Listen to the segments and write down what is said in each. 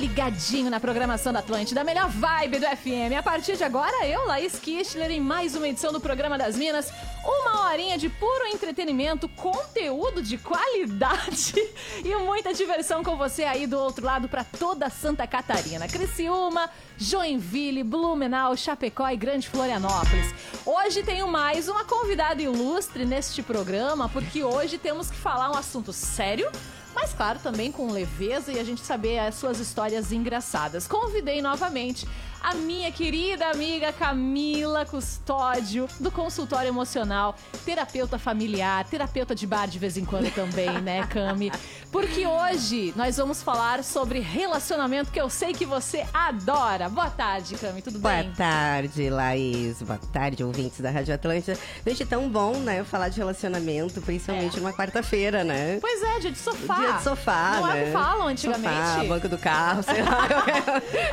Ligadinho na programação da Atlântida, a melhor vibe do FM. A partir de agora, eu, Laís Kistler, em mais uma edição do Programa das Minas. Uma horinha de puro entretenimento, conteúdo de qualidade e muita diversão com você aí do outro lado para toda Santa Catarina. Criciúma, Joinville, Blumenau, Chapecó e Grande Florianópolis. Hoje tenho mais uma convidada ilustre neste programa, porque hoje temos que falar um assunto sério mas claro, também com leveza e a gente saber as suas histórias engraçadas. Convidei novamente a minha querida amiga Camila Custódio, do consultório emocional, terapeuta familiar, terapeuta de bar de vez em quando também, né, Cami? Porque hoje nós vamos falar sobre relacionamento que eu sei que você adora. Boa tarde, Cami, tudo Boa bem? Boa tarde, Laís. Boa tarde, ouvintes da Rádio Atlântica. Gente, tão bom, né, falar de relacionamento, principalmente é. numa quarta-feira, né? Pois é, dia de sofá. Dia de sofá, Não né? é o que falam antigamente. Sofá, banco do carro, sei lá.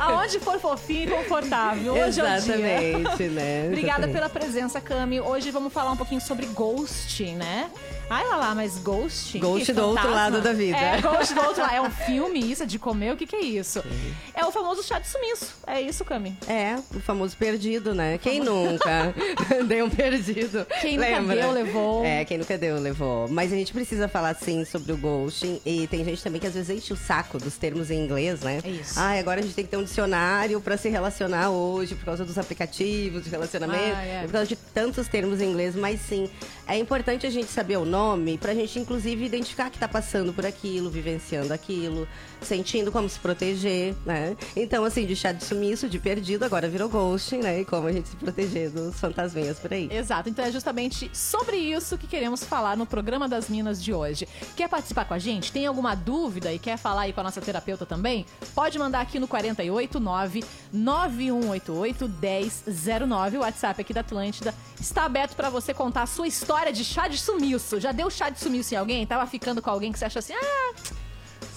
Aonde for fofinho confortável. Hoje Exatamente, é né? Obrigada Exatamente. pela presença, Cami. Hoje vamos falar um pouquinho sobre ghosting, né? Ai lá lá, mas ghosting? Ghost do outro lado da vida. É, ghost do outro lado. É um filme isso? É de comer? O que, que é isso? Sim. É o famoso chá de sumiço. É isso, Cami? É, o famoso perdido, né? Quem nunca deu um perdido? Quem Lembra? nunca deu, levou. É, quem nunca deu, levou. Mas a gente precisa falar, sim, sobre o ghosting. E tem gente também que às vezes enche o saco dos termos em inglês, né? É isso. Ah, agora a gente tem que ter um dicionário pra se relacionar hoje por causa dos aplicativos de relacionamento. Ah, é. Por causa de tantos termos em inglês. Mas sim, é importante a gente saber o nome pra gente, inclusive, identificar que tá passando por aquilo, vivenciando aquilo, sentindo como se proteger, né? Então, assim, de chá de sumiço, de perdido, agora virou ghosting, né? E como a gente se proteger dos fantasminhas por aí. Exato, então é justamente sobre isso que queremos falar no programa das Minas de hoje. Quer participar com a gente? Tem alguma dúvida e quer falar aí com a nossa terapeuta também? Pode mandar aqui no 489 9188 1009. O WhatsApp aqui da Atlântida está aberto para você contar a sua história de chá de sumiço. Já deu chá de sumiço em alguém? Tava ficando com alguém que você acha assim, ah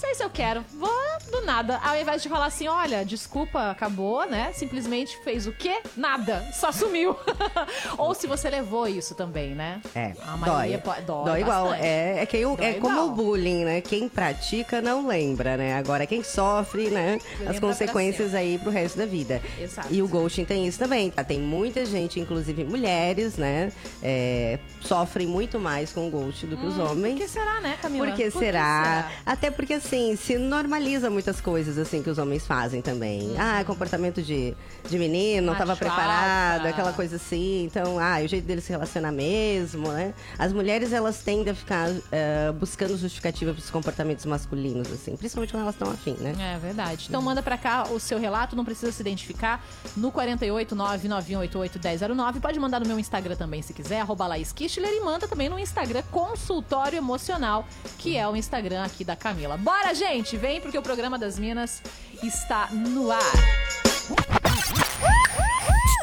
sei se eu quero. Vou do nada. Ao invés de falar assim, olha, desculpa, acabou, né? Simplesmente fez o quê? Nada. Só sumiu. Ou se você levou isso também, né? É, A dói. maioria pode- dói Dói igual. É, é, quem, Dói é como igual. o bullying, né? Quem pratica não lembra, né? Agora quem sofre, né? Lembra As consequências aí pro resto da vida. Exato. E o ghosting tem isso também, tá? Tem muita gente, inclusive mulheres, né? É, sofrem muito mais com o ghost do que os Por homens. que será, né, Camila? Por que Por será? Até porque, assim, se normaliza muitas coisas, assim, que os homens fazem também. Ah, comportamento de, de menino, não estava preparado, alfa. aquela coisa assim. Então, ah, é o jeito dele se relacionar mesmo, né? As mulheres, elas tendem a ficar eh, buscando justificativa para os comportamentos masculinos, assim. Principalmente quando elas estão afim, né? É verdade. Então manda pra cá o seu relato, não precisa se identificar, no 48991881009. Pode mandar no meu Instagram também, se quiser, arroba Laís Kichler, e manda também no Instagram Consultório Emocional, que é o Instagram aqui da Camila. Bora, gente! Vem, porque o programa das Minas está no ar.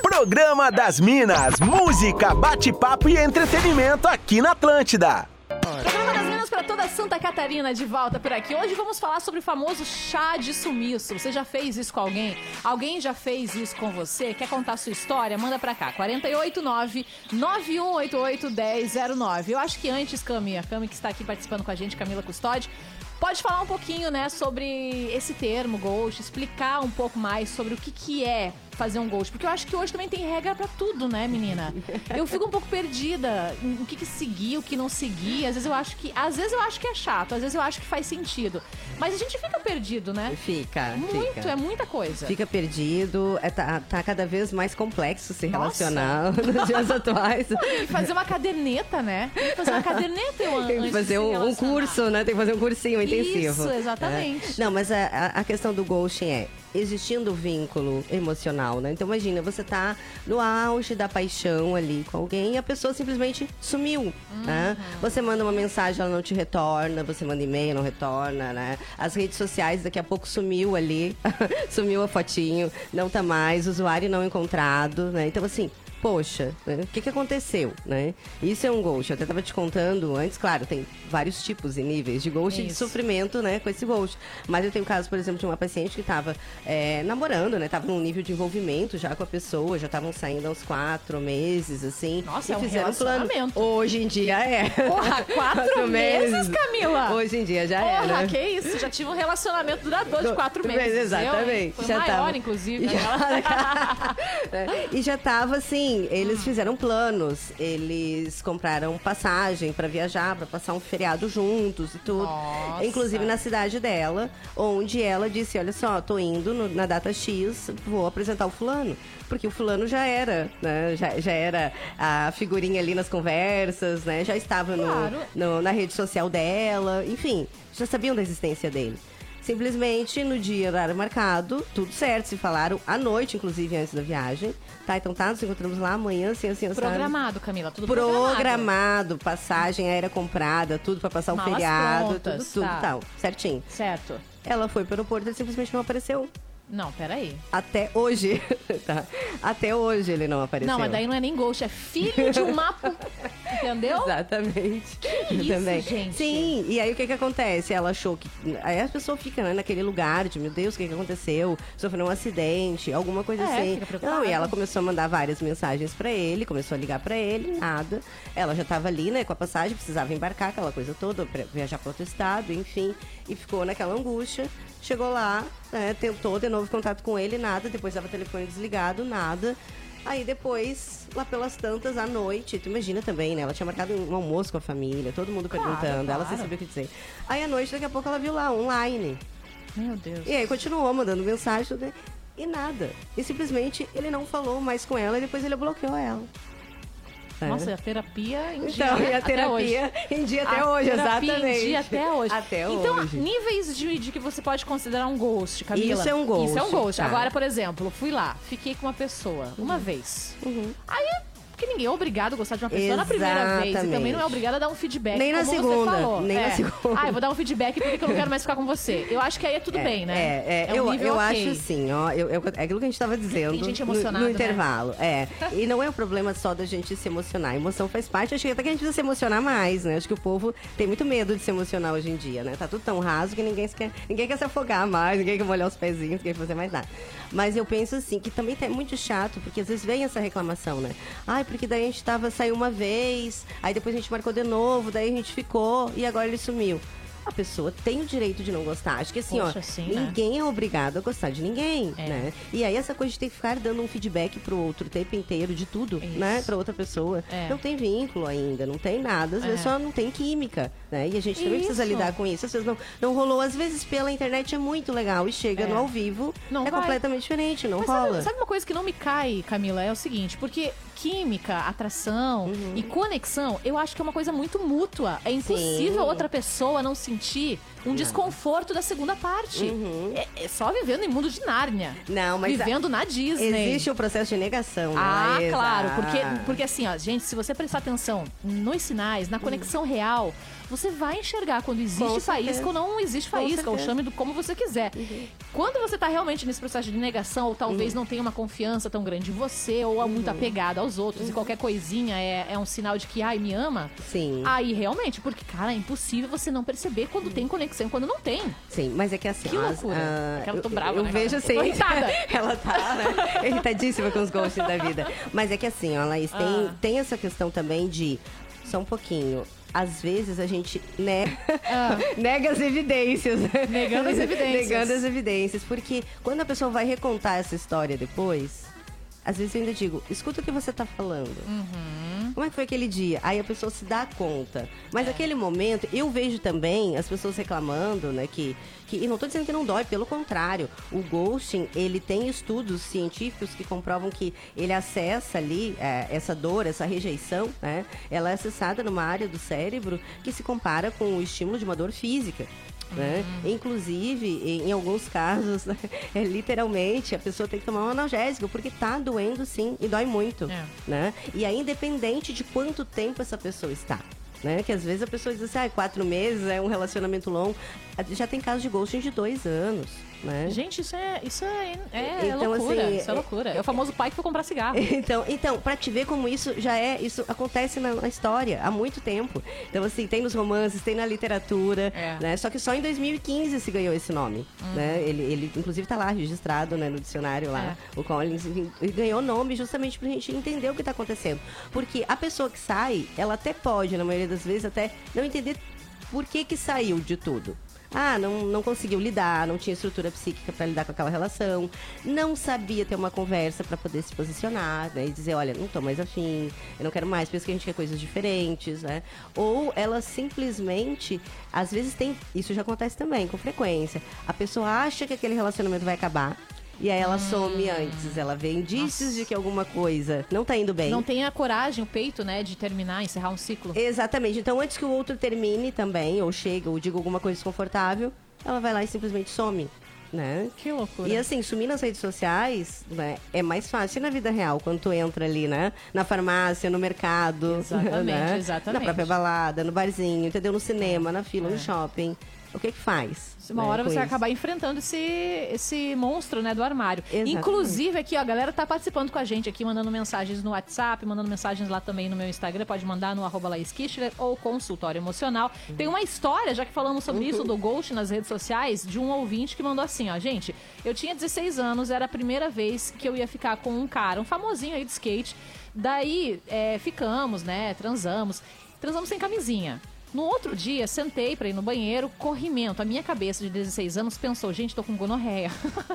Programa das Minas, música, bate-papo e entretenimento aqui na Atlântida. Programa das Minas para toda Santa Catarina de volta por aqui. Hoje vamos falar sobre o famoso chá de sumiço. Você já fez isso com alguém? Alguém já fez isso com você? Quer contar sua história? Manda pra cá. 489 9188 1009. Eu acho que antes, Cami, a Cami que está aqui participando com a gente, Camila Custódio, pode falar um pouquinho, né, sobre esse termo ghost, explicar um pouco mais sobre o que que é fazer um ghost, porque eu acho que hoje também tem regra pra tudo, né, menina? Eu fico um pouco perdida o que que seguir, o que não seguir. Às vezes eu acho que, às vezes eu acho que é chato, às vezes eu acho que faz sentido. Mas a gente fica perdido, né? Fica, Muito, fica. é muita coisa. Fica perdido, é, tá, tá cada vez mais complexo se Nossa. relacionar nos dias atuais. Tem que fazer uma caderneta, né? Tem que fazer uma caderneta eu Tem que fazer um, um curso, né? Tem que fazer um cursinho, intensivo. Isso, exatamente. É. Não, mas a, a, a questão do ghosting é existindo vínculo emocional, né? Então imagina, você tá no auge da paixão ali com alguém e a pessoa simplesmente sumiu, Uhum. né? Você manda uma mensagem, ela não te retorna, você manda e-mail, não retorna, né? As redes sociais daqui a pouco sumiu ali, sumiu a fotinho, não tá mais, usuário não encontrado, né? Então assim, poxa, né? o que, que aconteceu, né? Isso é um ghost. Eu até tava te contando antes, claro, tem vários tipos e níveis de ghost e de sofrimento, né, com esse ghost. Mas eu tenho caso, por exemplo, de uma paciente que tava é, namorando, né? Tava num nível de envolvimento já com a pessoa, já estavam saindo há uns quatro meses, assim. Nossa, e é um fizeram plano. relacionamento. Hoje em dia é. Porra, quatro meses, Camila? Hoje em dia já é, Porra, né? que isso? Já tive um relacionamento duradouro de quatro meses. exatamente. Eu? Foi Já maior, tava- inclusive. né? É, E já tava assim, eles fizeram planos, eles compraram passagem pra viajar, pra passar um feriado juntos e tudo. Nossa. Inclusive na cidade dela, onde ela disse: Olha só, tô indo no- na data X, vou apresentar o fulano. Porque o fulano já era, né? Já, já era a figurinha ali nas conversas, né? Já estava no- Claro. no- na rede social dela, enfim, já sabiam da existência dele. Simplesmente no dia horário marcado, tudo certo, se falaram à noite, inclusive antes da viagem. Tá, então tá, nos encontramos lá amanhã, assim, assim. Programado, Camila, tudo programado. Programado, passagem aérea comprada, tudo pra passar o Malas feriado, prontas, tudo, tudo tá. tal, certinho. Certo. Ela foi pro aeroporto e ele simplesmente não apareceu. Não, peraí. Até hoje, tá? Até hoje ele não apareceu. Não, mas daí não é nem ghost, é filho de um mapa. Entendeu? Exatamente. isso, Também. gente? Sim, e aí o que que acontece? Ela achou que. Aí a pessoa fica né, naquele lugar de, meu Deus, o que que aconteceu? Sofreu um acidente, alguma coisa É, assim. fica preocupada. Não, e ela começou a mandar várias mensagens pra ele, começou a ligar pra ele, nada. Ela já tava ali, né, com a passagem, precisava embarcar, aquela coisa toda, pra viajar pra outro estado, enfim. E ficou naquela angústia. Chegou lá, né, tentou de novo contato com ele, nada. Depois dava o telefone desligado, nada. Aí depois, lá pelas tantas, à noite, tu imagina também, né? Ela tinha marcado um almoço com a família, todo mundo Claro, perguntando, ela sem claro. saber o que dizer. Aí à noite, daqui a pouco, ela viu lá, online. Meu Deus. E aí continuou mandando mensagem, tudo, e nada. E simplesmente ele não falou mais com ela e depois ele bloqueou ela. Nossa, e a terapia em dia, Então, e a terapia em dia até A hoje, exatamente. Em dia até hoje. Até então, hoje. níveis de, de que você pode considerar um ghost, Camila. Isso é um ghost, Isso é um ghost. tá. Agora, por exemplo, fui lá, fiquei com uma pessoa uma vez. Aí, porque ninguém é obrigado a gostar de uma pessoa na primeira vez. E também não é Exatamente. obrigado a dar um feedback. Nem na segunda, Você falou. nem na É. segunda. Ah, eu vou dar um feedback porque que eu não quero mais ficar com você. Eu acho que aí é tudo bem, né? É, é, um eu, nível eu ok. acho assim, ó, eu, eu- é aquilo que a gente tava dizendo Tem gente no- emocionada, no, né? intervalo. É. E não é o problema só da gente se emocionar. A emoção faz parte. Acho que até que a gente precisa se emocionar mais, né? Acho que o povo tem muito medo de se emocionar hoje em dia, né? Tá tudo tão raso que ninguém, quer, ninguém quer se afogar mais, ninguém quer molhar os pezinhos, ninguém quer fazer mais nada. Mas eu penso assim, que também é muito chato, porque às vezes vem essa reclamação, né? Ai, porque daí a gente tava, saiu uma vez, aí depois a gente marcou de novo, daí a gente ficou e agora ele sumiu. A pessoa tem o direito de não gostar. Acho que assim, Poxa, ó, sim, né? ninguém é obrigado a gostar de ninguém, É. né? E aí essa coisa de ter que ficar dando um feedback pro outro o tempo inteiro de tudo, Isso. né? Pra outra pessoa. É. Não tem vínculo ainda, não tem nada. Às vezes É. só não tem química, né? E a gente também precisa Isso. lidar com isso. Às vezes não, não rolou. Às vezes pela internet é muito legal e chega É. no ao vivo, Não é vai. completamente diferente, não Mas rola. sabe, sabe uma coisa que não me cai, Camila? É o seguinte, porque química, atração Uhum. e conexão, eu acho que é uma coisa muito mútua. É impossível Sim. outra pessoa não sentir um desconforto da segunda parte. É, é só vivendo em mundo de Nárnia. Uhum. Não, mas a- Vivendo na Disney. Existe o processo de negação, não Ah, é? claro, porque, porque assim, ó, gente, se você prestar atenção nos sinais, na conexão real, você vai enxergar quando existe Com faísca certeza. ou não existe faísca, ou chame do como você quiser. Quando você tá realmente nesse processo de negação, ou talvez não tenha uma confiança tão grande em você, ou é muito apegado aos outros, e qualquer coisinha é, é um sinal de que, ai, me ama, Sim. aí realmente, porque, cara, é impossível você não perceber quando tem conexão e quando não tem. Sim, mas é que assim. Que as- loucura. ah, Aquela tô eu- brava, Eu né, vejo assim. Ela tá, né? Irritadíssima com os ghosts da vida. Mas é que assim, ó, Laís, tem, Ah. tem essa questão também de. Só um pouquinho. Às vezes a gente ne- nega as evidências. Ah. Negando as evidências. Negando as evidências. Porque quando a pessoa vai recontar essa história depois, às vezes eu ainda digo, escuta o que você tá falando. Uhum. Como é que foi aquele dia? Aí a pessoa se dá conta. Mas É. naquele momento, eu vejo também as pessoas reclamando, né, que, que e não estou dizendo que não dói, pelo contrário. O ghosting, ele tem estudos científicos que comprovam que ele acessa ali é, essa dor, essa rejeição, né? Ela é acessada numa área do cérebro que se compara com o estímulo de uma dor física. Né? Hum. Inclusive, em, em alguns casos, é literalmente a pessoa tem que tomar um analgésico, porque tá doendo sim e dói muito. É. Né? E aí, independente de quanto tempo essa pessoa está. Né? Que às vezes a pessoa diz assim, ah, quatro meses é um relacionamento longo. Já tem casos de ghosting de dois anos. Né? Gente, isso é, isso é, é Então, loucura. assim, isso é é- loucura. É o famoso pai que foi comprar cigarro. Então, então, pra te ver como isso já é, isso acontece na, na história há muito tempo. Então, assim, tem nos romances, tem na literatura, É. Né? Só que só em 2015 se ganhou esse nome, né? Ele, ele, inclusive, tá lá registrado, né, no dicionário lá. É. O Collins ganhou nome justamente pra gente entender o que tá acontecendo. Porque a pessoa que sai, ela até pode, na maioria das vezes, até não entender por que que saiu de tudo. Ah, não, não conseguiu lidar, não tinha estrutura psíquica para lidar com aquela relação, não sabia ter uma conversa para poder se posicionar, né? E dizer, olha, não tô mais afim, eu não quero mais, penso que a gente quer coisas diferentes, né? Ou ela simplesmente, às vezes tem, isso já acontece também, com frequência. A pessoa acha que aquele relacionamento vai acabar. E aí ela Hum. some antes, ela vê indícios de que alguma coisa não tá indo bem. Não tem a coragem, o peito, né, de terminar, encerrar um ciclo. Exatamente. Então, antes que o outro termine também, ou chegue, ou diga alguma coisa desconfortável, ela vai lá e simplesmente some, né? Que loucura. E assim, sumir nas redes sociais né, é mais fácil na vida real, quando tu entra ali, né? Na farmácia, no mercado. Exatamente, né? exatamente. Na própria balada, no barzinho, entendeu? No cinema, na fila, É. no shopping. O que que faz? Uma né, hora você vai isso? acabar enfrentando esse, esse monstro, né, do armário. Exatamente. Inclusive, aqui, ó, a galera tá participando com a gente aqui, mandando mensagens no WhatsApp, mandando mensagens lá também no meu Instagram. Pode mandar no arroba Laís Kichler ou consultório emocional. Tem uma história, já que falamos sobre isso, do Ghost nas redes sociais, de um ouvinte que mandou assim, ó. Gente, eu tinha 16 anos, era a primeira vez que eu ia ficar com um cara, um famosinho aí de skate. Daí, é, ficamos, né, transamos. Transamos sem camisinha. No outro dia, sentei pra ir no banheiro, corrimento. A minha cabeça de 16 anos pensou, gente, tô com gonorreia.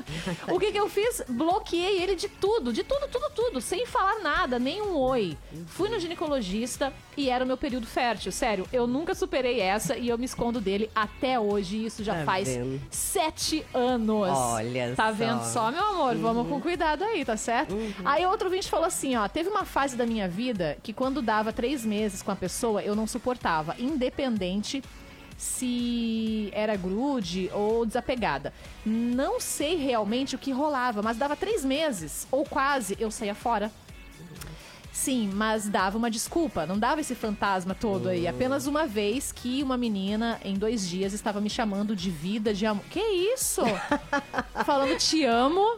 o que que eu fiz? Bloqueei ele de tudo, de tudo, tudo, tudo, sem falar nada, nem um oi. Fui no ginecologista e era o meu período fértil. Sério, eu nunca superei essa e eu me escondo dele até hoje. Isso já Tá faz vendo? sete anos. Olha Tá só. vendo só, meu amor? Vamos com cuidado aí, tá certo? Aí outro ouvinte falou assim, ó, teve uma fase da minha vida que quando dava três meses com a pessoa, eu não suportava, independente se era grude ou desapegada. Não sei realmente o que rolava, mas dava três meses, ou quase, eu saía fora. Sim, mas dava uma desculpa, não dava esse fantasma todo aí. Apenas uma vez que uma menina, em dois dias, estava me chamando de vida, de amor. Que isso? Falando te amo.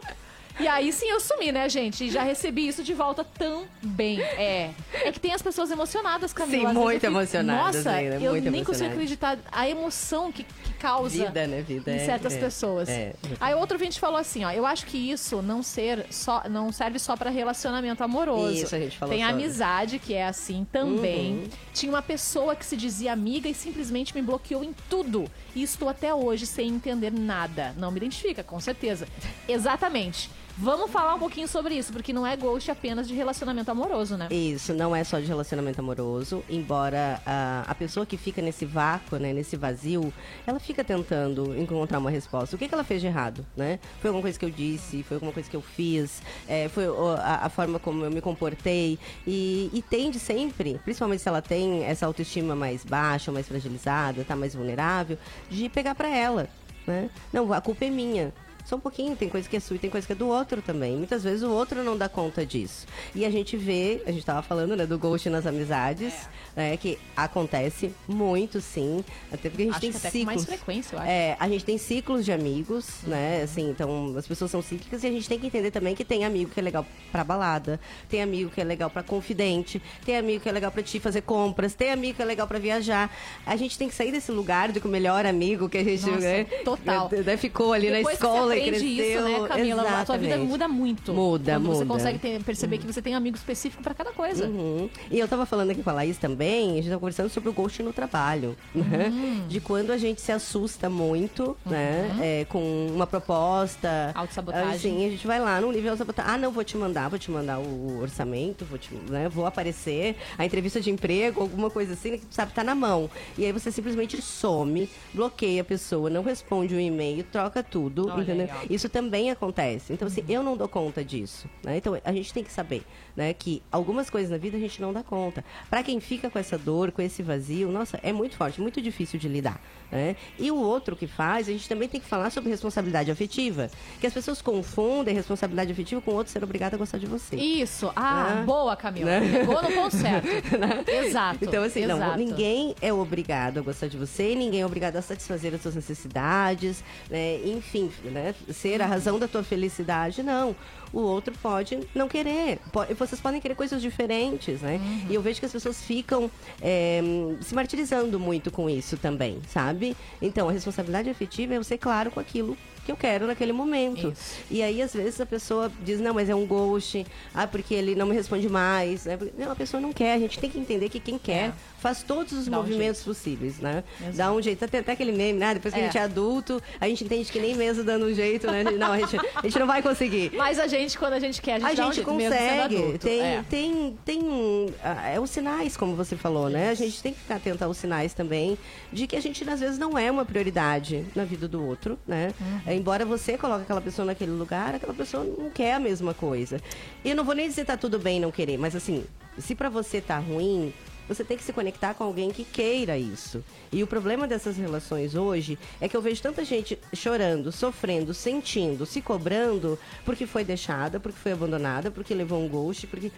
E aí sim eu sumi, né, gente? E já recebi isso de volta também. É. É que tem as pessoas emocionadas, Camila. Sim, muito fico, emocionadas Nossa, eu muito nem consigo acreditar a emoção que, que causa Vida, né? Vida. em é, certas é, pessoas. é. Aí outro ouvinte falou assim, ó, eu acho que isso não ser só, não serve só pra relacionamento amoroso. Isso, a gente falou Tem sobre. amizade que é assim também. Uhum. Tinha uma pessoa que se dizia amiga e simplesmente me bloqueou em tudo. E estou até hoje sem entender nada. Não me identifica, com certeza. Exatamente. Vamos falar um pouquinho sobre isso, porque não é ghost apenas de relacionamento amoroso, né? Isso, não é só de relacionamento amoroso, embora a, pessoa que fica nesse vácuo, né, nesse vazio, ela fica tentando encontrar uma resposta. O que, que ela fez de errado, né? Foi alguma coisa que eu disse, foi alguma coisa que eu fiz, é, foi a, a forma como eu me comportei e, e tende sempre, principalmente se ela tem essa autoestima mais baixa, mais fragilizada, tá mais vulnerável, de pegar pra ela, né? Não, a culpa é minha. Só um pouquinho, tem coisa que é sua e tem coisa que é do outro também. Muitas vezes o outro não dá conta disso. E a gente vê, a gente tava falando, né, do ghost nas amizades, né, que acontece muito, sim. Até porque a gente Acho tem que até ciclos. mais frequência, eu acho. É, a gente tem ciclos de amigos, né? Assim, então as pessoas são cíclicas e a gente tem que entender também que tem amigo que é legal pra balada, tem amigo que é legal pra confidente, tem amigo que é legal pra te fazer compras, tem amigo que é legal pra viajar. A gente tem que sair desse lugar de que o melhor amigo que a gente Nossa, né, total. né, ficou ali Depois na escola você e aprende cresceu. isso, né, Camila? A tua vida Exatamente. muda muito. Muda, Quando você muda. consegue ter- perceber que você tem amigo específico pra cada coisa. Uhum. E eu tava falando aqui com a Laís também, a gente tava conversando sobre o ghost no trabalho, né? Hum. De quando a gente se assusta muito, né? Uhum. É, com uma proposta. Autossabotagem. Assim, a gente vai lá no nível de sabotagem. Ah, não, vou te mandar, vou te mandar o orçamento, vou, te, né, vou aparecer, a entrevista de emprego, alguma coisa assim, que tu sabe, tá na mão. E aí você simplesmente some, bloqueia a pessoa, não responde o e-mail, troca tudo, Olha entendeu? né? ó. Isso também acontece. Então, assim, eu não dou conta disso. Né? Então, a gente tem que saber né, que algumas coisas na vida a gente não dá conta. Para quem fica com essa dor, com esse vazio, nossa, é muito forte, muito difícil de lidar. Né? E o outro que faz, a gente também tem que falar sobre responsabilidade afetiva. Que as pessoas confundem responsabilidade afetiva com o outro ser obrigado a gostar de você. Isso. Ah, Né? boa, Camila. Né? Pegou no ponto certo. Exato. Então, assim, não, exato. ninguém é obrigado a gostar de você, ninguém é obrigado a satisfazer as suas necessidades, né? enfim, né? ser a razão da tua felicidade, não. O outro pode não querer. Vocês podem querer coisas diferentes, né? E eu vejo que as pessoas ficam é, se martirizando muito com isso também, sabe? Então, a responsabilidade afetiva é ser claro com aquilo que eu quero naquele momento. Isso. E aí, às vezes, a pessoa diz, não, mas é um ghost, ah, porque ele não me responde mais. Né? Não, a pessoa não quer. A gente tem que entender que quem quer É. faz todos os Dá um movimentos possíveis, né? Exato. Dá um jeito. Tem até aquele meme, né? Depois que É. a gente é adulto, a gente entende que nem mesmo dando um jeito, né? Não, a gente, a gente não vai conseguir. Mas a gente, quando a gente quer, a gente, A um gente sendo consegue. adulto. Tem, É. tem, tem um, ah, é os sinais, como você falou, né? A gente tem que ficar atento aos sinais também de que a gente às vezes não é uma prioridade na vida do outro, né? Uhum. Embora você coloque aquela pessoa naquele lugar, aquela pessoa não quer a mesma coisa. E eu não vou nem dizer tá tudo bem não querer, mas assim, se pra você tá ruim, você tem que se conectar com alguém que queira isso. E o problema dessas relações hoje é que eu vejo tanta gente chorando, sofrendo, sentindo, se cobrando porque foi deixada, porque foi abandonada, porque levou um ghost, porque.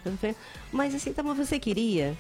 Mas assim, tá, mas você queria?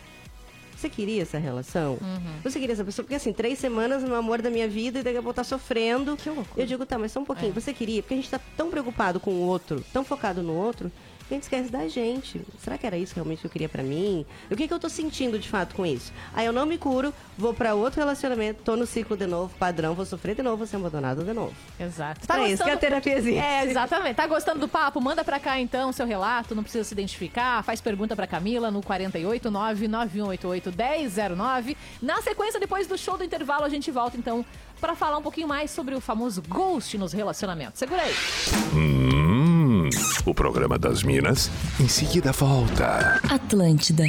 Você queria essa relação? Uhum. Você queria essa pessoa? Porque assim, três semanas no amor da minha vida e daqui a pouco tá sofrendo. Que loucura. Eu digo, tá, mas só um É. pouquinho. Você queria? Porque a gente tá tão preocupado com o outro, tão focado no outro, a gente esquece da gente. Será que era isso realmente que eu queria pra mim? E o que, que eu tô sentindo de fato com isso? Aí eu não me curo, vou pra outro relacionamento, tô no ciclo de novo, padrão, vou sofrer de novo, vou ser abandonado de novo. Exato. Pra isso que a terapia existe. É, exatamente. Tá gostando do papo? Manda pra cá então seu relato, não precisa se identificar. Faz pergunta pra Camila no 489-9188-1009. Na sequência, depois do show do intervalo, a gente volta então pra falar um pouquinho mais sobre o famoso ghost nos relacionamentos. Segura aí. Hum, o programa das Minas em seguida volta. Atlântida.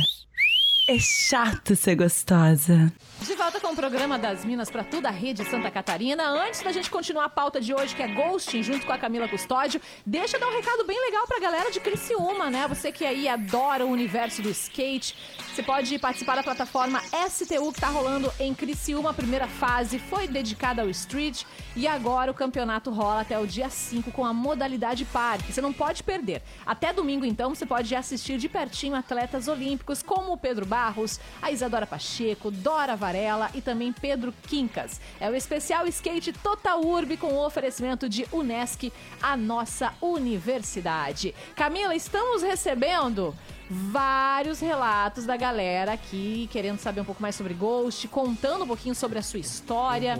É chato ser gostosa. De volta com o programa das Minas para toda a rede Santa Catarina. Antes da gente continuar a pauta de hoje, que é ghosting, junto com a Camila Custódio, deixa eu dar um recado bem legal pra galera de Criciúma, né? Você que aí adora o universo do skate, você pode participar da plataforma STU que tá rolando em Criciúma. A primeira fase foi dedicada ao street e agora o campeonato rola até o dia 5 com a modalidade parque. Você não pode perder. Até domingo, então, você pode assistir de pertinho atletas olímpicos como o Pedro Barros, a Isadora Pacheco, Dora Varela e também Pedro Quincas. É o especial Skate Total Urb com o oferecimento de Unesc, a nossa universidade. Camila, estamos recebendo vários relatos da galera aqui querendo saber um pouco mais sobre Ghost, contando um pouquinho sobre a sua história.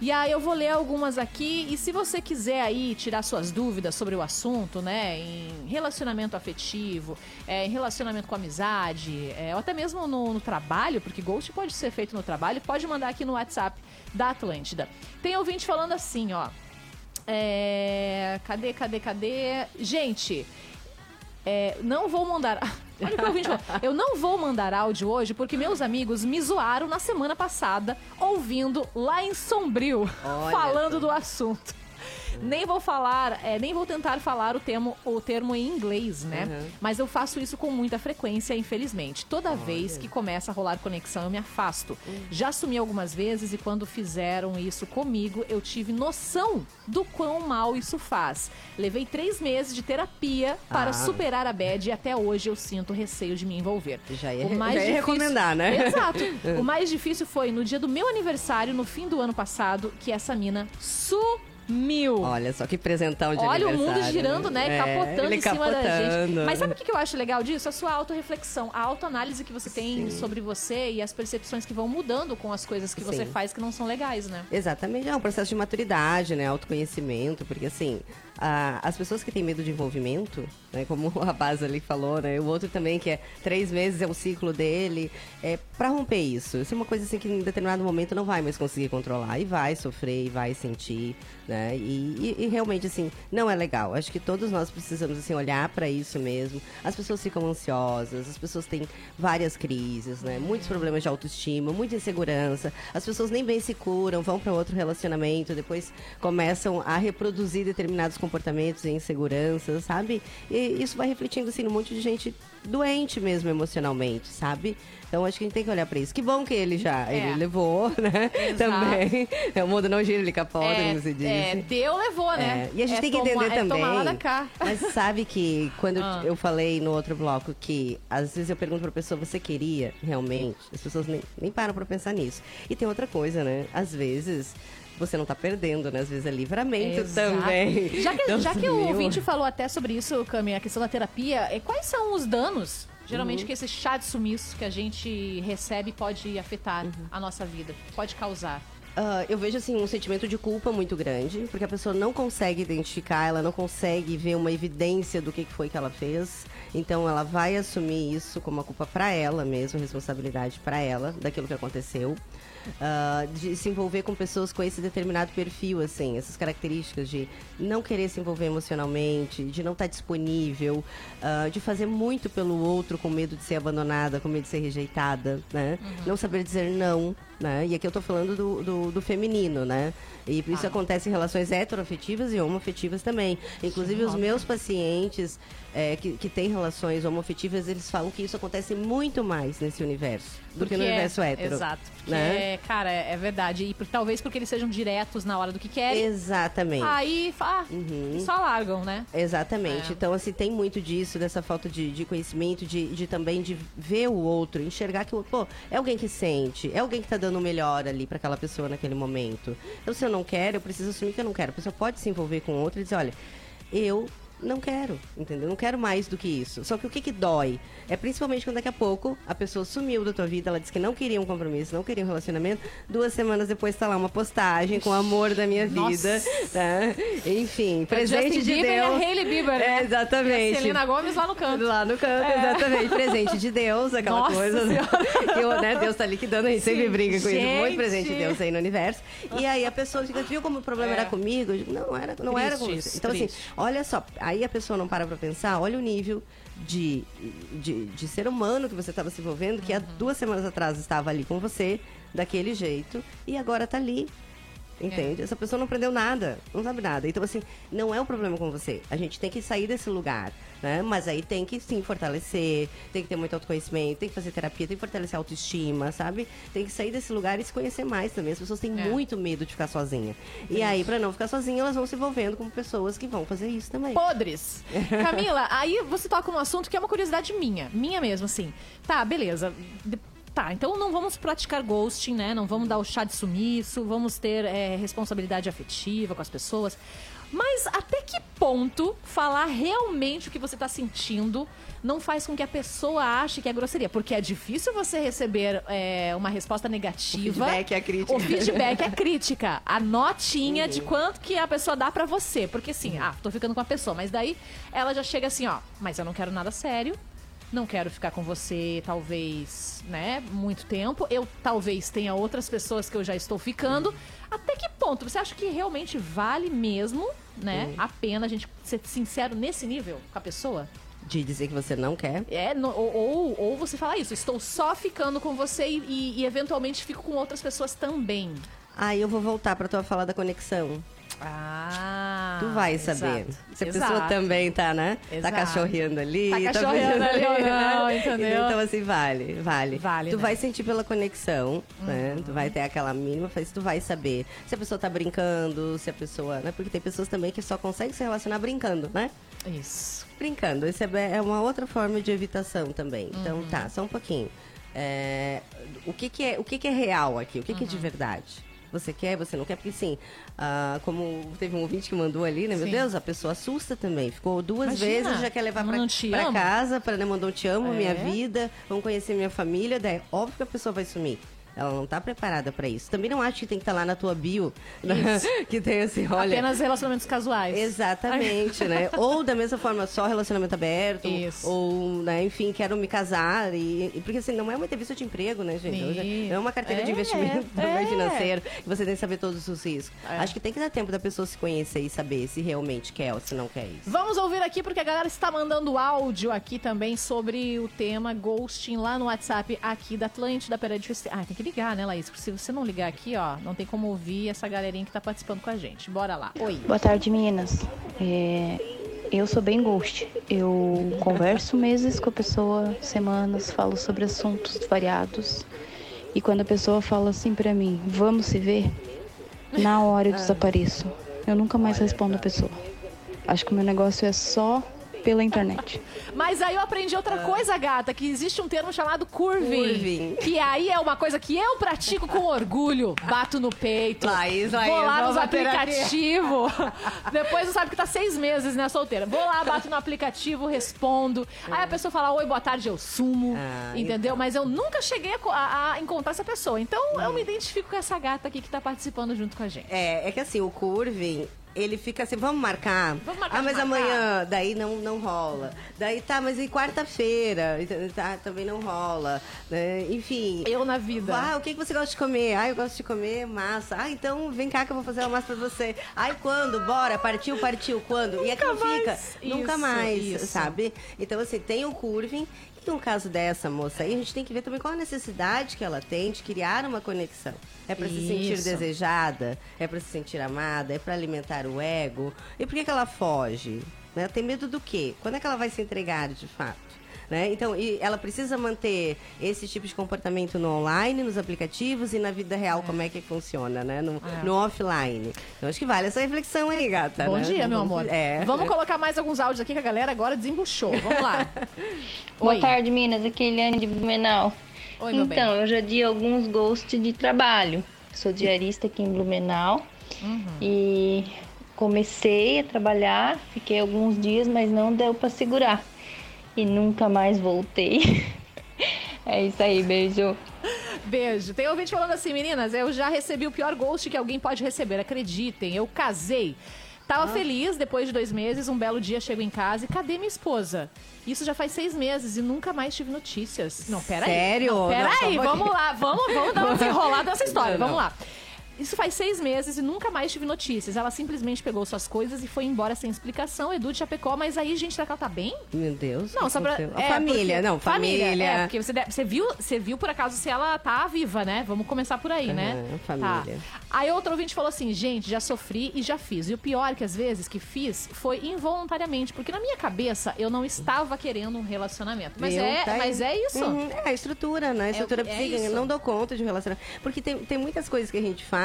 E aí eu vou ler algumas aqui e se você quiser aí tirar suas dúvidas sobre o assunto, né, em relacionamento afetivo, é, em relacionamento com amizade, é, ou até mesmo no, no trabalho, porque Ghost pode ser feito no trabalho, pode mandar aqui no WhatsApp da Atlântida. Tem ouvinte falando assim, ó. É, cadê, cadê, cadê? Gente, é, não vou mandar. Olha o que o ouvinte falou. Eu não vou mandar áudio hoje porque meus amigos me zoaram na semana passada ouvindo lá em Sombrio Olha falando do assunto. Nem vou falar, é, nem vou tentar falar o termo, o termo em inglês, né? Uhum. Mas eu faço isso com muita frequência, infelizmente. Toda vez que começa a rolar conexão, eu me afasto. Já assumi algumas vezes e quando fizeram isso comigo, eu tive noção do quão mal isso faz. Levei três meses de terapia para Ah. superar a bad e até hoje eu sinto receio de me envolver. Já ia, O mais já difícil- recomendar, né? Exato. O mais difícil foi no dia do meu aniversário, no fim do ano passado, que essa mina sumiu. Olha só que presentão de Olha o mundo girando, né? É, capotando em cima da gente. Mas sabe o que eu acho legal disso? A sua autorreflexão, a autoanálise que você tem Sim. sobre você e as percepções que vão mudando com as coisas que você Sim. faz que não são legais, né? Exatamente, é um processo de maturidade, né? Autoconhecimento, porque assim, ah, as pessoas que têm medo de envolvimento, né, como a base ali falou, né, o outro também que é três meses é o ciclo dele, é para romper isso. Isso é uma coisa assim que em determinado momento não vai mais conseguir controlar e vai sofrer e vai sentir, né? E, e, e realmente assim não é legal. Acho que todos nós precisamos assim olhar para isso mesmo. As pessoas ficam ansiosas, as pessoas têm várias crises, né? Muitos problemas de autoestima, muita insegurança. As pessoas nem bem se curam, vão para outro relacionamento, depois começam a reproduzir determinados comportamentos e inseguranças, sabe? E isso vai refletindo assim num monte de gente doente mesmo emocionalmente, sabe? Então acho que a gente tem que olhar para isso. Que bom que ele já É. ele levou, né? Exato. Também. É, o mundo não gira, ele capota, é, como se diz. é, deu, levou, né? É, E a gente É tem que toma- entender é também. tomar lá cá. Mas sabe que quando eu- Ah. eu falei no outro bloco que às vezes eu pergunto pra pessoa, você queria realmente? As pessoas nem, nem param pra pensar nisso. E tem outra coisa, né? Às vezes você não tá perdendo, né? Às vezes é livramento Exato. também. Já que, Então, já que o ouvinte falou até sobre isso, Cami, a questão da terapia, é, quais são os danos, geralmente, Uhum. que esse chá de sumiço que a gente recebe pode afetar Uhum. a nossa vida, pode causar? Ah, eu vejo assim um sentimento de culpa muito grande, porque a pessoa não consegue identificar, ela não consegue ver uma evidência do que foi que ela fez. Então ela vai assumir isso como uma culpa pra ela mesmo, responsabilidade pra ela daquilo que aconteceu. Ah, de se envolver com pessoas com esse determinado perfil, assim, essas características de não querer se envolver emocionalmente, de não estar disponível, ah, de fazer muito pelo outro com medo de ser abandonada, com medo de ser rejeitada, né? Não saber dizer não, né? E aqui eu tô falando do, do, do feminino, né? E isso acontece em relações heteroafetivas e homoafetivas também. Inclusive, os meus pacientes é, que, que têm relações homoafetivas, eles falam que isso acontece muito mais nesse universo do que no Porque é- universo hétero. Exato. Porque, né? cara, é, é verdade. E por- talvez porque eles sejam diretos na hora do que querem. Exatamente. Aí, ah, Uhum. só largam, né? Exatamente. É. Então, assim, tem muito disso, dessa falta de, de conhecimento, de, de também de ver o outro, enxergar que o pô, é alguém que sente, é alguém que tá dando o melhor ali para aquela pessoa naquele momento. Então, se eu não quero, eu preciso assumir que eu não quero. A pessoa pode se envolver com outro e dizer, olha, eu não quero, entendeu? Não quero mais do que isso. Só que o que que dói? É principalmente quando daqui a pouco a pessoa sumiu da tua vida, ela disse que não queria um compromisso, não queria um relacionamento. Duas semanas depois tá lá uma postagem com o amor da minha vida, tá? Enfim, presente Justin de Bieber Deus. e a Hailey Bieber, né? É, exatamente. E a Selena Gomes lá no canto. Lá no canto, exatamente. Presente de Deus, aquela Nossa coisa. né? Que o, né, Deus tá liquidando, a gente sempre Sim, briga com isso. gente. Muito presente de Deus aí no universo. E aí a pessoa fica, viu como o problema É. era comigo? Eu digo, não, era, não era com você. isso, Então, assim, triste. olha só, aí a pessoa não para pra pensar, olha o nível de, de, de ser humano que você estava se envolvendo, que há Uhum. duas semanas atrás estava ali com você, daquele jeito, e agora tá ali. Entende? É. Essa pessoa não aprendeu nada, não sabe nada. Então, assim, não é um problema com você. A gente tem que sair desse lugar, né? Mas aí tem que, sim, fortalecer, tem que ter muito autoconhecimento, tem que fazer terapia, tem que fortalecer a autoestima, sabe? Tem que sair desse lugar e se conhecer mais também. As pessoas têm É. muito medo de ficar sozinha. E aí, pra não ficar sozinha, elas vão se envolvendo com pessoas que vão fazer isso também. Podres. Camila, aí você toca um assunto que é uma curiosidade minha. Minha mesmo, assim. Tá, beleza. De- Tá, então não vamos praticar ghosting, né? Não vamos dar o chá de sumiço, vamos ter é, responsabilidade afetiva com as pessoas. Mas até que ponto falar realmente o que você tá sentindo não faz com que a pessoa ache que é grosseria? Porque é difícil você receber é, uma resposta negativa. O feedback é crítica. O feedback é crítica. A notinha de quanto que a pessoa dá pra você. Porque assim, ah, tô ficando com a pessoa. Mas daí ela já chega assim, ó. Mas eu não quero nada sério. Não quero ficar com você, talvez, né, muito tempo. Eu talvez tenha outras pessoas que eu já estou ficando. Até que ponto? Você acha que realmente vale mesmo, né, a pena a gente ser sincero nesse nível com a pessoa? De dizer que você não quer. É, no- ou, ou, você fala isso, estou só ficando com você e, e- e eventualmente fico com outras pessoas também. Aí eu vou voltar pra tua fala da conexão. Ah. Tu vai saber. exato, Se a exato. pessoa também tá, né? Tá Exato. cachorreando ali. Tá cachorreando ali ou não, entendeu? Então, assim, vale, vale. Vale, Tu né? vai sentir pela conexão, né? Tu vai ter aquela mínima, mas tu vai saber se a pessoa tá brincando, se a pessoa... Né? Porque tem pessoas também que só conseguem se relacionar brincando, né? Isso. Brincando. Isso é é uma outra forma de evitação também. Então, Uhum. tá, só um pouquinho. É, o que, que é, o que, que é real aqui? O que, que é Uhum. de verdade? Você quer, você não quer? Porque, sim, ah, como teve um ouvinte que mandou ali, né? Meu Sim. Deus, a pessoa assusta também. Ficou duas Imagina, vezes, já quer levar pra, pra casa, para né, mandou te amo, É. minha vida, vamos conhecer minha família. Daí, óbvio que a pessoa vai sumir. Ela não tá preparada pra isso. Também não acho que tem que estar lá na tua bio, né? que tem assim, olha... Apenas relacionamentos casuais. Exatamente, né? Ou da mesma forma, só relacionamento aberto. Isso. Ou, né, enfim, quero me casar. E, e- porque assim, não é uma entrevista de emprego, né, gente? Hoje É uma carteira de É, investimento é. financeiro. E você tem que saber todos os riscos. É. Acho que tem que dar tempo da pessoa se conhecer e saber se realmente quer ou se não quer isso. Vamos ouvir aqui, porque a galera está mandando áudio aqui também sobre o tema ghosting lá no WhatsApp aqui da Atlântida. Peraí, deixa eu... Ah, tem que ligar, né, Laís? Porque se você não ligar aqui, ó, não tem como ouvir essa galerinha que tá participando com a gente. Bora lá. Oi. Boa tarde, meninas. É, eu sou bem ghost. Eu converso meses com a pessoa, semanas, falo sobre assuntos variados. E quando a pessoa fala assim pra mim, vamos se ver, na hora eu desapareço. Eu nunca mais respondo a pessoa. Acho que o meu negócio é só pela internet. Mas aí eu aprendi outra coisa, gata, que existe um termo chamado curving. Curving. Que aí é uma coisa que eu pratico com orgulho. Bato no peito. Laís, Laís, vou lá nos aplicativos. Depois você sabe que tá seis meses, né, solteira. Vou lá, bato no aplicativo, respondo. Aí a pessoa fala, oi, boa tarde, eu sumo. Ah, entendeu? Mas eu nunca cheguei a- a encontrar essa pessoa. Então eu me identifico com essa gata aqui que tá participando junto com a gente. É, é que assim, o curving, ele fica assim, vamos marcar? Vamos marcar ah, mas marcar. amanhã, daí não, não rola. Daí tá, mas e quarta-feira? Tá, também não rola. né? Enfim. Eu na vida. Ah, o que, que você gosta de comer? Ah, eu gosto de comer massa. Ah, então vem cá que eu vou fazer uma massa pra você. Ai, quando? Bora, partiu, partiu, quando? e aquilo mais. fica. Nunca Isso, mais, isso. sabe? Então, assim, tem o curving. E no caso dessa moça aí, a gente tem que ver também qual a necessidade que ela tem de criar uma conexão. É pra se sentir desejada? É pra se sentir amada? É pra alimentar o ego? E por que, que ela foge? Né? Tem medo do quê? Quando é que ela vai se entregar de fato? Né? Então, e ela precisa manter esse tipo de comportamento no online, nos aplicativos e na vida real, como é que funciona, né? No, É. no offline. Então, acho que vale essa reflexão aí, gata. Bom né? dia, meu Vamos- amor. É. Vamos colocar mais alguns áudios aqui que a galera agora desembuchou. Vamos lá. Boa Oi. tarde, meninas. Aqui é Eliane de Blumenau. Oi, meu bem. então, eu já di alguns ghosts de trabalho. Sou diarista aqui em Blumenau. Uhum. E comecei a trabalhar, fiquei alguns dias, mas não deu pra segurar. E nunca mais voltei. é isso aí, beijo. Beijo. Tem ouvinte falando assim, meninas, eu já recebi o pior ghost que alguém pode receber. Acreditem, eu casei. Tava feliz, depois de dois meses, um belo dia chego em casa e cadê minha esposa? Isso já faz seis meses e nunca mais tive notícias. Não, peraí. Sério? Não, peraí, vamos lá, vamos, vamos dar uma desenrolada nessa história, Não, vamos não. lá. Isso faz seis meses e nunca mais tive notícias. Ela simplesmente pegou suas coisas e foi embora sem explicação. Edu de Chapecó, mas aí, gente, será que ela tá bem? Meu Deus. Não, só pra. é, A família, porque- não, família. É, porque você, deve- você viu, você viu por acaso se ela tá viva, né? Vamos começar por aí, né? Aham, família. Tá. Aí outro ouvinte falou assim: gente, já sofri e já fiz. E o pior é que às vezes que fiz foi involuntariamente, porque na minha cabeça eu não estava querendo um relacionamento. Mas, é, Tá mas é isso. Uhum, É a estrutura, né? A estrutura é psíquica. isso. não dou conta de um relacionamento. Porque tem, tem muitas coisas que a gente faz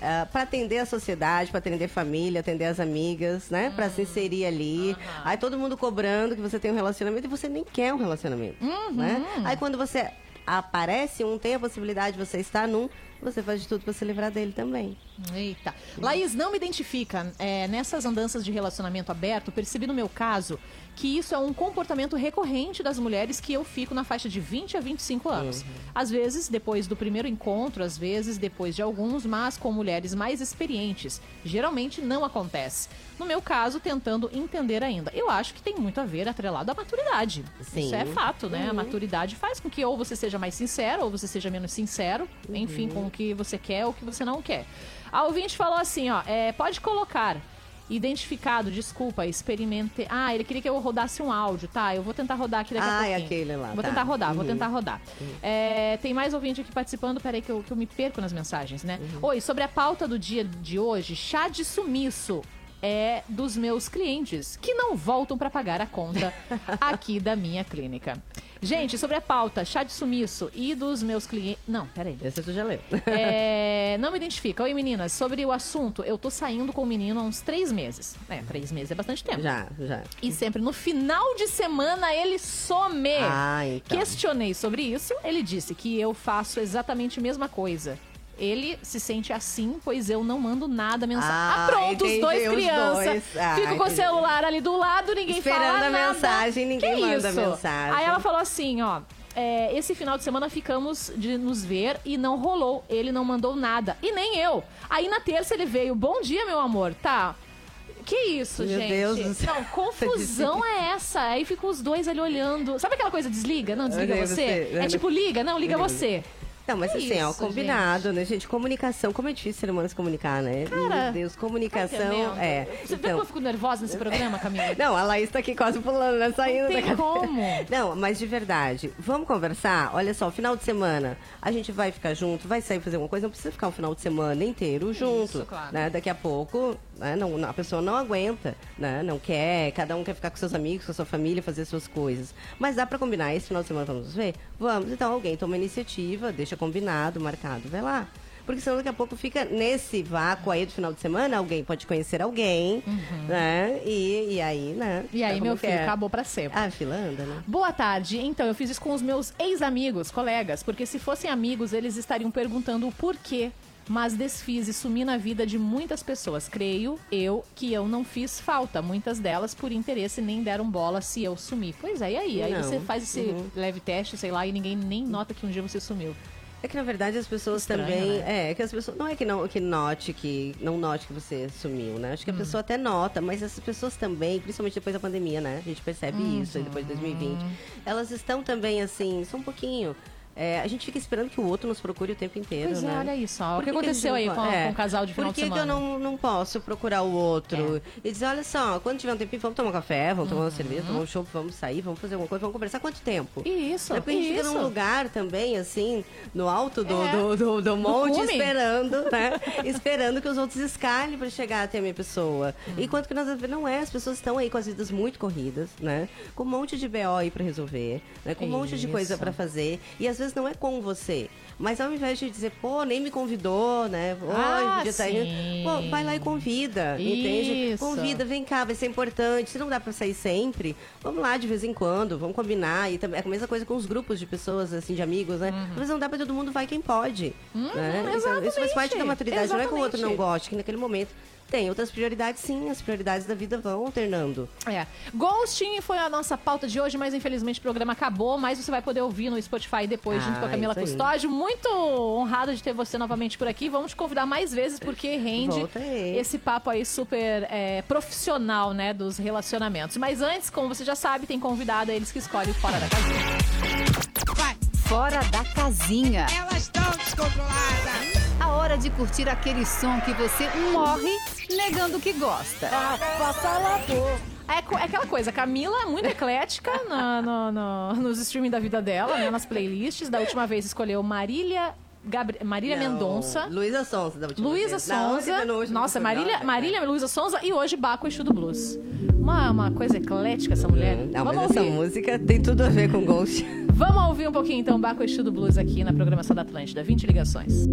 ah, pra atender a sociedade, pra atender a família, atender as amigas, né? Pra Uhum. se inserir ali. Aí todo mundo cobrando que você tem um relacionamento e você nem quer um relacionamento, Uhum. né? Aí quando você aparece um, tem a possibilidade de você estar num, você faz de tudo pra se livrar dele também. Eita. Laís, não me identifica. É, nessas andanças de relacionamento aberto, percebi no meu caso que isso é um comportamento recorrente das mulheres que eu fico na faixa de 20 a 25 anos. Às vezes, depois do primeiro encontro, às vezes depois de alguns, mas com mulheres mais experientes. Geralmente não acontece. No meu caso, tentando entender ainda. Eu acho que tem muito a ver atrelado à maturidade. Sim. Isso é fato, né? A maturidade faz com que ou você seja mais sincero ou você seja menos sincero, enfim, com o que você quer ou o que você não quer. A ouvinte falou assim, ó, é, pode colocar identificado, desculpa, experimente. Ah, ele queria que eu rodasse um áudio, tá? Eu vou tentar rodar aqui daqui a Ah, é pouquinho. aquele lá, Vou tá. tentar rodar, vou Uhum. tentar rodar. É, tem mais ouvinte aqui participando, peraí que eu, que eu me perco nas mensagens, né? Uhum. Oi, sobre a pauta do dia de hoje, chá de sumiço é dos meus clientes que não voltam para pagar a conta aqui da minha clínica. Gente, sobre a pauta, chá de sumiço e dos meus clientes. Não, peraí. Esse tu já leu. É, não me identifica. Oi, meninas. Sobre o assunto, eu tô saindo com o menino há uns três meses. É, três meses é bastante tempo. já, já. E sempre no final de semana ele some. Ah, então. Questionei sobre isso. Ele disse que eu faço exatamente a mesma coisa. Ele se sente assim, pois eu não mando nada mensagem. Ah, Ah, pronto, os dois crianças. Ah, Fico com o celular ali do lado, ninguém Esperando fala a nada. mensagem, ninguém Que manda isso? mensagem. Aí ela falou assim, ó. é, esse final de semana ficamos de nos ver e não rolou. Ele não mandou nada. E nem eu. Aí na terça ele veio. Bom dia, meu amor. Tá. Que isso, Meu gente? Deus do céu. Não, confusão é essa. Aí ficam os dois ali olhando. Sabe aquela coisa, desliga? Não, desliga você. eu É tipo, liga, não, liga você. Não, mas Que assim, ó, isso, combinado, né, gente? Comunicação, como é difícil ser humano se comunicar, né? Cara, Meu Deus, Tá comunicação. entendendo? é. Você vê Então, como eu fico nervosa nesse programa, Camila? Não, a Laís tá aqui quase pulando, né? Saindo Não tem como. Não, mas de verdade, vamos conversar? Olha só, final de semana, a gente vai ficar junto, vai sair fazer uma coisa, não precisa ficar o final de semana inteiro junto. claro. né? Daqui a pouco, né, não, a pessoa não aguenta, né? Não quer, cada um quer ficar com seus amigos, com a sua família, fazer suas coisas. Mas dá pra combinar, esse final de semana vamos ver? Vamos, então alguém toma iniciativa, deixa combinado, marcado, vai lá. Porque senão daqui a pouco fica nesse vácuo aí do final de semana, alguém pode conhecer alguém, né? E, e aí, né? Uhum. E aí, sabe meu filho, é? acabou pra sempre. Ah, a fila anda, né? Boa tarde. Então, eu fiz isso com os meus ex-amigos, colegas, porque se fossem amigos, eles estariam perguntando o porquê. Mas desfiz e sumi na vida de muitas pessoas. Creio eu que eu não fiz falta. Muitas delas, por interesse, nem deram bola se eu sumi. Pois é, e aí? Aí Não. você faz esse Uhum. leve teste, sei lá, e ninguém nem nota que um dia você sumiu. É que na verdade as pessoas Estranho, também. né? É, que as pessoas. Não é que não que note que. Não note que você sumiu, né? Acho que a Hum. pessoa até nota, mas essas pessoas também, principalmente depois da pandemia, né? A gente percebe Uhum. isso depois de 2020. Elas estão também assim, só um pouquinho. É, a gente fica esperando que o outro nos procure o tempo inteiro, Pois é, né? olha isso, ó. O que que aconteceu aí com, é, com o casal de final Por que, de que eu não, não posso procurar o outro? É. E dizer, olha só, quando tiver um tempinho, vamos tomar um café, vamos Uhum. tomar uma cerveja, tomar um chopp, vamos sair, vamos fazer alguma coisa, vamos conversar quanto tempo? Isso, É porque a gente fica isso. num lugar também, assim, no alto do, É. do, do, do monte, cume. esperando, né? esperando que os outros escalem pra chegar até a minha pessoa. Hum. Enquanto que nós não é, as pessoas estão aí com as vidas muito corridas, né? Com um monte de BO aí pra resolver, né? Com um monte de coisa pra fazer. E às vezes não é com você. Mas ao invés de dizer, pô, nem me convidou, né? Oi, Ah, podia estar indo. sim. Pô, vai lá e convida, entende? Isso. Convida, vem cá, vai ser importante. Se não dá pra sair sempre, vamos lá de vez em quando, vamos combinar. E também é a mesma coisa com os grupos de pessoas, assim, de amigos, né? Mas não dá pra todo mundo, vai quem pode. né? Isso, isso faz parte da Uhum, exatamente. maturidade. Não é que o outro não goste, que naquele momento tem outras prioridades, sim. As prioridades da vida vão alternando. É. Ghosting foi a nossa pauta de hoje, mas infelizmente o programa acabou. Mas você vai poder ouvir no Spotify depois, Ah, junto com a Camila isso aí. Custódio. Muito honrada de ter você novamente por aqui. Vamos te convidar mais vezes, porque rende Volta aí. esse papo aí super é, profissional, né, dos relacionamentos. Mas antes, como você já sabe, tem convidado eles que escolhem o Fora da Casinha. Fora da casinha. Elas estão descontroladas. A hora de curtir aquele som que você morre negando que gosta. É, co- é aquela coisa, Camila é muito eclética na- no- no- nos streaming da vida dela, né, nas playlists. Da última vez escolheu Marília, Gabri- Marília Não, Mendonça. Luísa Sonza, da última Luísa vez. Na Sonza. Nossa, Marília. Marília Luísa Sonza e hoje Baco Exu do Blues. Uma, uma coisa eclética essa mulher. Não, Vamos mas essa ouvir. música tem tudo a ver com Ghost. Vamos ouvir um pouquinho então Baco Exu do Blues aqui na programação da Atlântida. 20 ligações.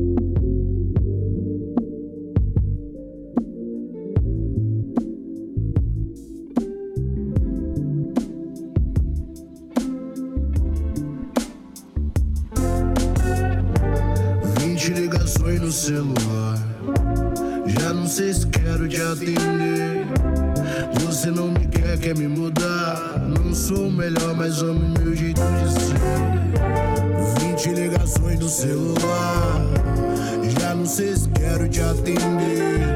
Celular. Já não sei se quero te atender. Você não me quer, quer me mudar. Não sou o melhor, mas amo meu jeito de ser. Vinte ligações no celular. Já não sei se quero te atender.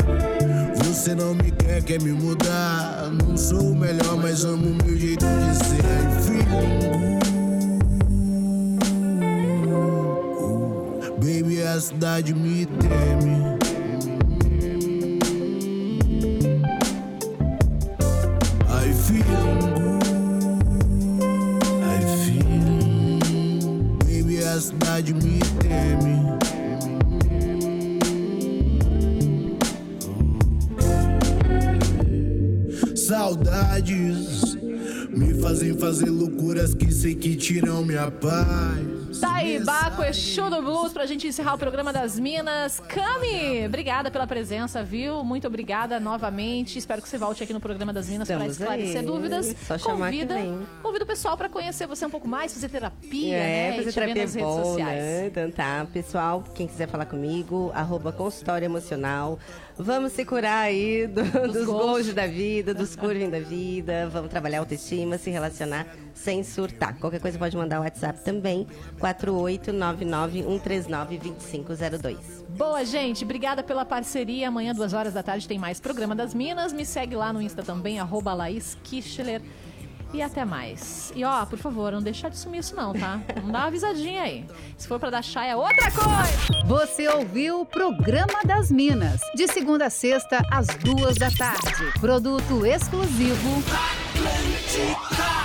Você não me quer, quer me mudar. Não sou o melhor, mas amo meu jeito de ser. Ai, a cidade me teme. I feel good. I feel. Baby, a cidade me teme. Saudades me fazem fazer loucuras que sei que tiram minha paz. Tá aí, Baco Exu do Blues pra gente encerrar o programa das Minas. Cami, obrigada pela presença, viu? Muito obrigada novamente. Espero que você volte aqui no programa das Minas pra Estamos esclarecer aí. dúvidas. Só convida, convida o pessoal pra conhecer você um pouco mais, fazer terapia, É, né? fazer e terapia nas é redes bom, sociais. né? Então tá, pessoal, quem quiser falar comigo, arroba consultório emocional, Vamos se curar aí do- dos, gols. gols da vida, dos curving da vida. Vamos trabalhar a autoestima, se relacionar sem surtar. Qualquer coisa pode mandar o WhatsApp também, 48991392502. Boa, gente. Obrigada pela parceria. Amanhã, duas horas da tarde, tem mais Programa das Minas. Me segue lá no Insta também, arroba Laís Kichler. E até mais. E ó, por favor, não deixa de sumir isso não, tá? Não dá uma avisadinha aí. Se for pra dar chá é outra coisa. Você ouviu o Programa das Minas, de segunda a sexta, às duas da tarde. Produto exclusivo Atlântica.